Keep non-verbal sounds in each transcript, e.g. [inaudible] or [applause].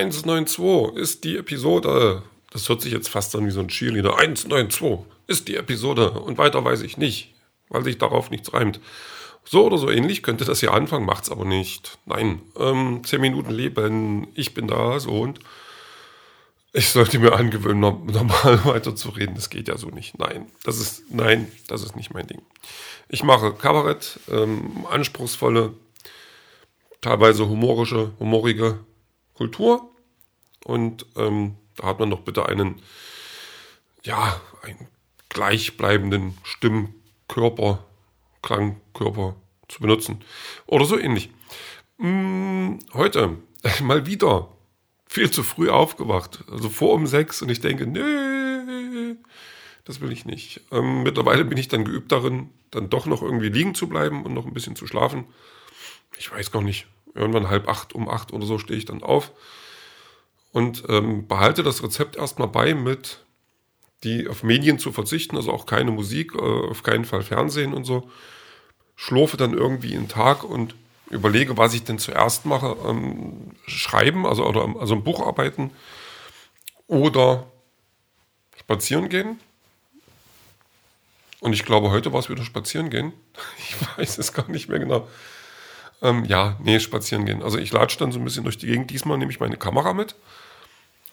192 ist die Episode. Das hört sich jetzt fast an wie so ein Cheerleader. 192 ist die Episode und weiter weiß ich nicht, weil sich darauf nichts reimt. So oder so ähnlich könnte das hier anfangen, macht's aber nicht. Nein, ähm, 10 Minuten leben, ich bin da, so und ich sollte mir angewöhnen, [laughs] normal weiterzureden. Das geht ja so nicht. Nein, das ist, nein, das ist nicht mein Ding. Ich mache Kabarett, ähm, anspruchsvolle, teilweise humorische, humorige Kultur. Und ähm, da hat man doch bitte einen, ja, einen gleichbleibenden Stimmkörper, Klangkörper zu benutzen. Oder so ähnlich. Hm, heute [laughs] mal wieder viel zu früh aufgewacht. Also vor um sechs und ich denke, nee, das will ich nicht. Ähm, mittlerweile bin ich dann geübt darin, dann doch noch irgendwie liegen zu bleiben und noch ein bisschen zu schlafen. Ich weiß gar nicht. Irgendwann halb acht, um acht oder so stehe ich dann auf und ähm, behalte das Rezept erstmal bei, mit die auf Medien zu verzichten, also auch keine Musik, äh, auf keinen Fall Fernsehen und so. Schlurfe dann irgendwie einen Tag und überlege, was ich denn zuerst mache. Ähm, schreiben, also, oder, also ein Buch arbeiten oder spazieren gehen. Und ich glaube, heute war es wieder spazieren gehen. [laughs] Ich weiß es gar nicht mehr genau. Ähm, ja, nee, spazieren gehen. Also ich latsche dann so ein bisschen durch die Gegend. Diesmal nehme ich meine Kamera mit,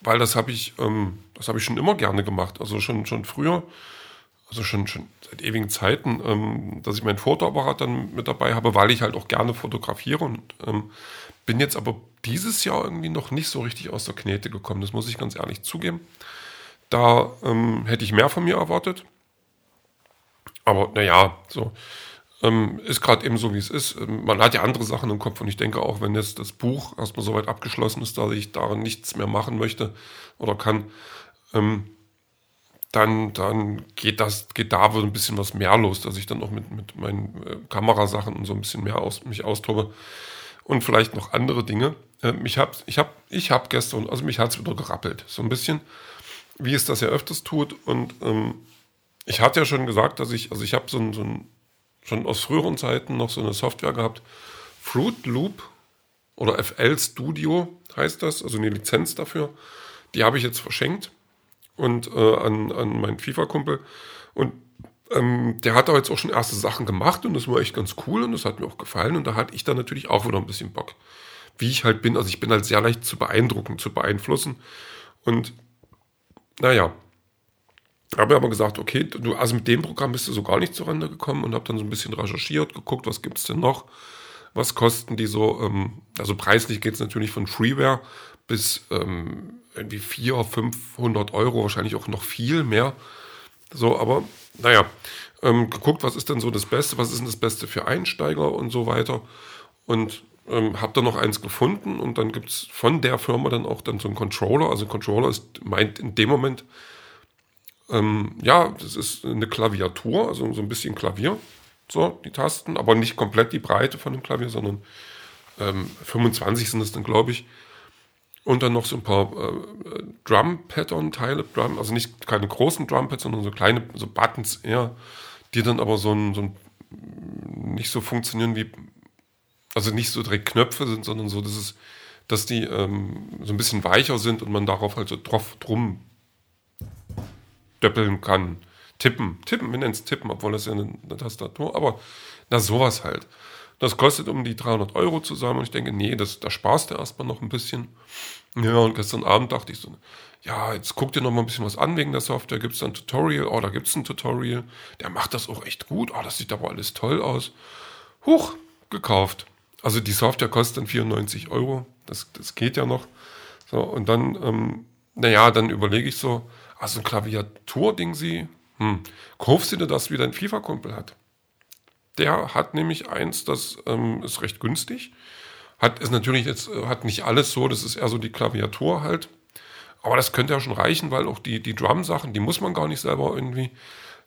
weil das habe ich, ähm, das habe ich schon immer gerne gemacht. Also schon, schon früher, also schon, schon seit ewigen Zeiten, ähm, dass ich meinen Fotoapparat dann mit dabei habe, weil ich halt auch gerne fotografiere und ähm, bin jetzt aber dieses Jahr irgendwie noch nicht so richtig aus der Knete gekommen. Das muss ich ganz ehrlich zugeben. Da ähm, hätte ich mehr von mir erwartet. Aber naja, so. Ähm, ist gerade eben so, wie es ist. Ähm, man hat ja andere Sachen im Kopf und ich denke auch, wenn jetzt das Buch erstmal soweit abgeschlossen ist, dass ich darin nichts mehr machen möchte oder kann, ähm, dann, dann geht das, geht da wohl ein bisschen was mehr los, dass ich dann auch mit, mit meinen äh, Kamerasachen und so ein bisschen mehr aus, mich austobe und vielleicht noch andere Dinge. Ähm, ich habe ich hab, ich hab gestern, also mich hat es wieder gerappelt, so ein bisschen, wie es das ja öfters tut und ähm, ich hatte ja schon gesagt, dass ich, also ich habe so ein, so ein schon aus früheren Zeiten noch so eine Software gehabt. Fruit Loop oder FL Studio heißt das, also eine Lizenz dafür. Die habe ich jetzt verschenkt und äh, an, an meinen FIFA-Kumpel. Und ähm, der hat da jetzt auch schon erste Sachen gemacht und das war echt ganz cool und das hat mir auch gefallen. Und da hatte ich dann natürlich auch wieder ein bisschen Bock. Wie ich halt bin, also ich bin halt sehr leicht zu beeindrucken, zu beeinflussen. Und naja, habe aber gesagt, okay, du, also mit dem Programm bist du so gar nicht zurande gekommen und habe dann so ein bisschen recherchiert, geguckt, was gibt es denn noch, was kosten die so, ähm, also preislich geht es natürlich von Freeware bis ähm, irgendwie 400, 500 Euro, wahrscheinlich auch noch viel mehr. So, aber naja, ähm, geguckt, was ist denn so das Beste, was ist denn das Beste für Einsteiger und so weiter. Und ähm, habe dann noch eins gefunden und dann gibt es von der Firma dann auch dann so einen Controller. Also Controller ist meint in dem Moment ähm, ja, das ist eine Klaviatur, also so ein bisschen Klavier. So, die Tasten, aber nicht komplett die Breite von dem Klavier, sondern ähm, 25 sind es dann, glaube ich. Und dann noch so ein paar äh, Drum-Pattern-Teile, Drum, also nicht keine großen Drum-Pads, sondern so kleine, so Buttons eher, die dann aber so ein, so ein nicht so funktionieren wie, also nicht so direkt Knöpfe sind, sondern so, dass es, dass die ähm, so ein bisschen weicher sind und man darauf halt so drauf drum stöppeln kann. Tippen, tippen, wir nennen es tippen, obwohl das ja eine, eine Tastatur, aber na sowas halt. Das kostet um die 300 Euro zusammen und ich denke, nee, das, da sparst du erstmal noch ein bisschen. Ja, und gestern Abend dachte ich so, ja, jetzt guck dir noch mal ein bisschen was an wegen der Software, gibt es da ein Tutorial, oh, da gibt es ein Tutorial, der macht das auch echt gut, oh, das sieht aber alles toll aus. Huch, gekauft. Also die Software kostet dann 94 Euro, das, das geht ja noch. So, und dann, ähm, naja, dann überlege ich so, also ein Klaviatur-Ding sie, hm, kaufst du dir das, wie dein FIFA-Kumpel hat? Der hat nämlich eins, das ähm, ist recht günstig. Hat ist natürlich jetzt, äh, hat nicht alles so, das ist eher so die Klaviatur halt. Aber das könnte ja schon reichen, weil auch die, die Drum-Sachen, die muss man gar nicht selber irgendwie.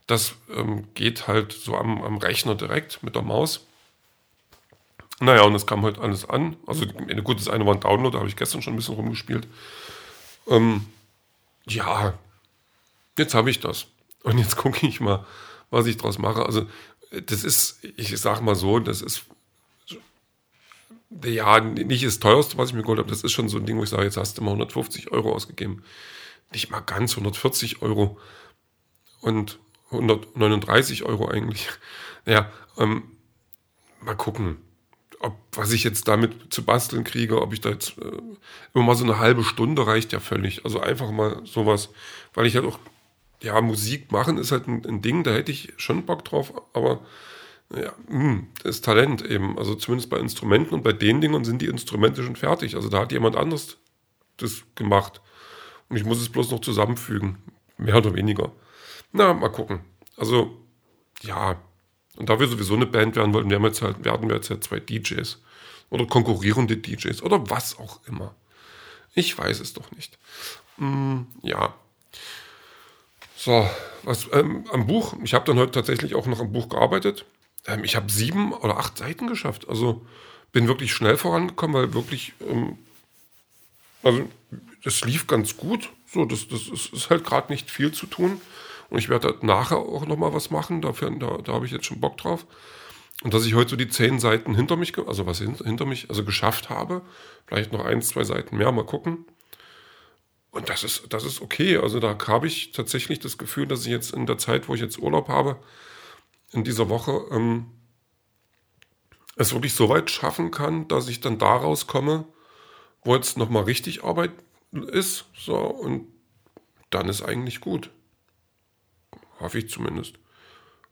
Das ähm, geht halt so am, am Rechner direkt mit der Maus. Naja, und es kam halt alles an. Also, gut, das eine war ein Download, da habe ich gestern schon ein bisschen rumgespielt. Ähm, ja, jetzt habe ich das. Und jetzt gucke ich mal, was ich draus mache. Also, das ist, ich sage mal so, das ist ja, nicht das teuerste, was ich mir geholt habe. Das ist schon so ein Ding, wo ich sage, jetzt hast du mal 150 Euro ausgegeben. Nicht mal ganz 140 Euro. Und 139 Euro eigentlich. [laughs] Ja, ähm, mal gucken, ob, was ich jetzt damit zu basteln kriege, ob ich da jetzt äh, immer mal so eine halbe Stunde reicht ja völlig. Also einfach mal sowas, weil ich halt auch, ja, Musik machen ist halt ein, ein Ding, da hätte ich schon Bock drauf, aber ja, mh, hm, das ist Talent eben. Also zumindest bei Instrumenten und bei den Dingen sind die Instrumente schon fertig. Also da hat jemand anderes das gemacht. Und ich muss es bloß noch zusammenfügen. Mehr oder weniger. Na, mal gucken. Also, ja. Und da wir sowieso eine Band werden wollten, werden wir jetzt halt, werden wir jetzt halt zwei DJs. Oder konkurrierende DJs. Oder was auch immer. Ich weiß es doch nicht. Hm, ja. So, was ähm, am Buch. Ich habe dann heute tatsächlich auch noch am Buch gearbeitet. Ähm, ich habe sieben oder acht Seiten geschafft. Also bin wirklich schnell vorangekommen, weil wirklich, ähm, also das lief ganz gut. So, das, das ist, ist halt gerade nicht viel zu tun. Und ich werde nachher auch nochmal was machen. Dafür, da, da habe ich jetzt schon Bock drauf. Und dass ich heute so die zehn Seiten hinter mich, also was hinter mich, also geschafft habe. Vielleicht noch ein, zwei Seiten mehr, mal gucken. Und das ist, das ist okay. Also da habe ich tatsächlich das Gefühl, dass ich jetzt in der Zeit, wo ich jetzt Urlaub habe, in dieser Woche ähm, es wirklich so weit schaffen kann, dass ich dann daraus komme, wo jetzt nochmal richtig Arbeit ist. So, und dann ist eigentlich gut. Hoffe ich zumindest.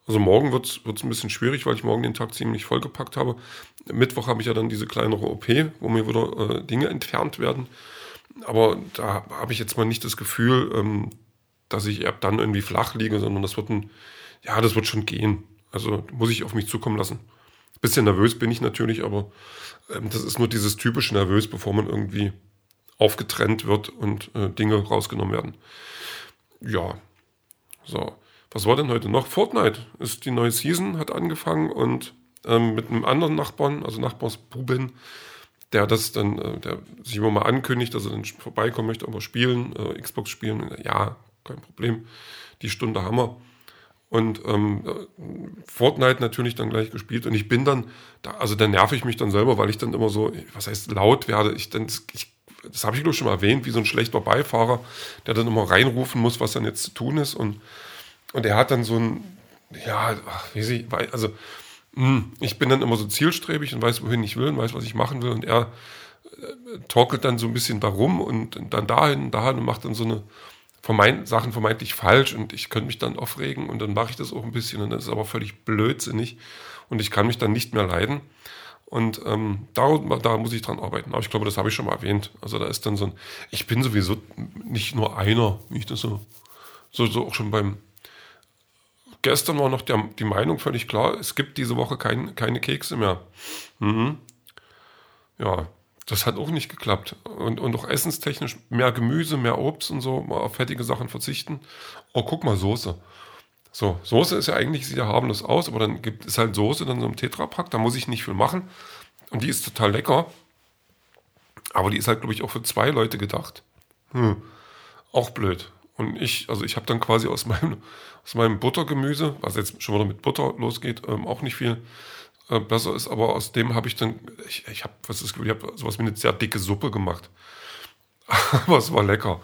Also morgen wird es ein bisschen schwierig, weil ich morgen den Tag ziemlich vollgepackt habe. Mittwoch habe ich ja dann diese kleinere OP, wo mir wieder äh, Dinge entfernt werden. Aber da habe ich jetzt mal nicht das Gefühl, ähm, dass ich ab dann irgendwie flach liege, sondern das wird ein, ja, das wird schon gehen. Also muss ich auf mich zukommen lassen. Bisschen nervös bin ich natürlich, aber ähm, das ist nur dieses typische Nervös, bevor man irgendwie aufgetrennt wird und äh, Dinge rausgenommen werden. Ja, so. Was war denn heute noch? Fortnite ist die neue Season, hat angefangen und ähm, mit einem anderen Nachbarn, also Nachbarsbuben, der das dann, äh, der sich immer mal ankündigt, dass er dann vorbeikommen möchte, aber spielen, äh, Xbox spielen, ja, kein Problem. Die Stunde haben wir. Und ähm, Fortnite natürlich dann gleich gespielt. Und ich bin dann, da, also da nerv ich mich dann selber, weil ich dann immer so, was heißt laut werde. Ich dann, ich, das habe ich glaube schon mal erwähnt, wie so ein schlechter Beifahrer, der dann immer reinrufen muss, was dann jetzt zu tun ist. Und, und er hat dann so ein, ja, ach, wie sie, also ich bin dann immer so zielstrebig und weiß, wohin ich will und weiß, was ich machen will. Und er äh, torkelt dann so ein bisschen darum und dann dahin, dahin und macht dann so eine vermeint, Sachen vermeintlich falsch und ich könnte mich dann aufregen und dann mache ich das auch ein bisschen und das ist aber völlig blödsinnig und ich kann mich dann nicht mehr leiden. Und ähm, da, da muss ich dran arbeiten. Aber ich glaube, das habe ich schon mal erwähnt. Also da ist dann so ein, ich bin sowieso nicht nur einer, wie ich das so, so, so auch schon beim, gestern war noch der, die Meinung völlig klar, es gibt diese Woche kein, keine Kekse mehr. Mhm. Ja, das hat auch nicht geklappt. Und, und auch essenstechnisch mehr Gemüse, mehr Obst und so, mal auf fettige Sachen verzichten. Oh, guck mal, Soße. So, Soße ist ja eigentlich, sieht ja harmlos aus, aber dann gibt es halt Soße dann so im Tetrapack, da muss ich nicht viel machen. Und die ist total lecker. Aber die ist halt, glaube ich, auch für zwei Leute gedacht. Hm. Auch blöd. Und ich, also ich habe dann quasi aus meinem, aus meinem Buttergemüse, was jetzt schon wieder mit Butter losgeht, ähm, auch nicht viel, äh, besser ist, aber aus dem habe ich dann, ich, ich habe was ist, ich habe sowas wie eine sehr dicke Suppe gemacht. [laughs] aber es war lecker.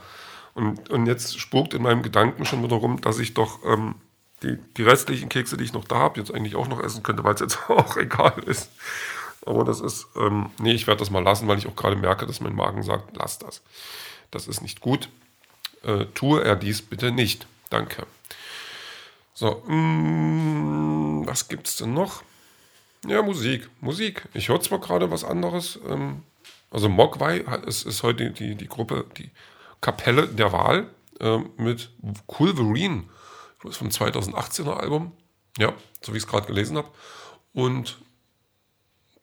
Und, und jetzt spukt in meinem Gedanken schon wieder rum, dass ich doch ähm, die, die restlichen Kekse, die ich noch da habe, jetzt eigentlich auch noch essen könnte, weil es jetzt [laughs] auch egal ist. Aber das ist, ähm, nee, ich werde das mal lassen, weil ich auch gerade merke, dass mein Magen sagt, lass das. Das ist nicht gut. Äh, tue er dies bitte nicht. Danke. So, mh, mm, was es denn noch? Ja, Musik. Musik. Ich höre zwar gerade was anderes. Ähm, also Mogwai ist, ist heute die, die Gruppe, die Kapelle der Wahl äh, mit Culverine. Das ist vom 2018er Album. Ja, so wie ich es gerade gelesen habe. Und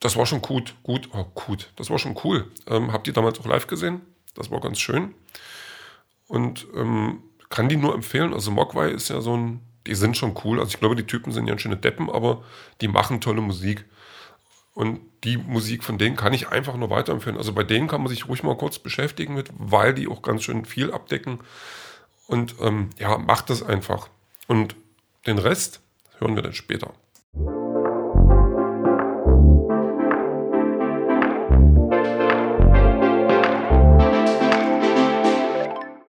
das war schon gut. Gut, oh, gut. Das war schon cool. Ähm, habt ihr damals auch live gesehen? Das war ganz schön. Und ähm, kann die nur empfehlen. Also Mogwai ist ja so ein die sind schon cool. Also ich glaube, die Typen sind ja schöne Deppen, aber die machen tolle Musik. Und die Musik von denen kann ich einfach nur weiterempfehlen. Also bei denen kann man sich ruhig mal kurz beschäftigen mit, weil die auch ganz schön viel abdecken. Und ähm, ja, macht das einfach. Und den Rest hören wir dann später.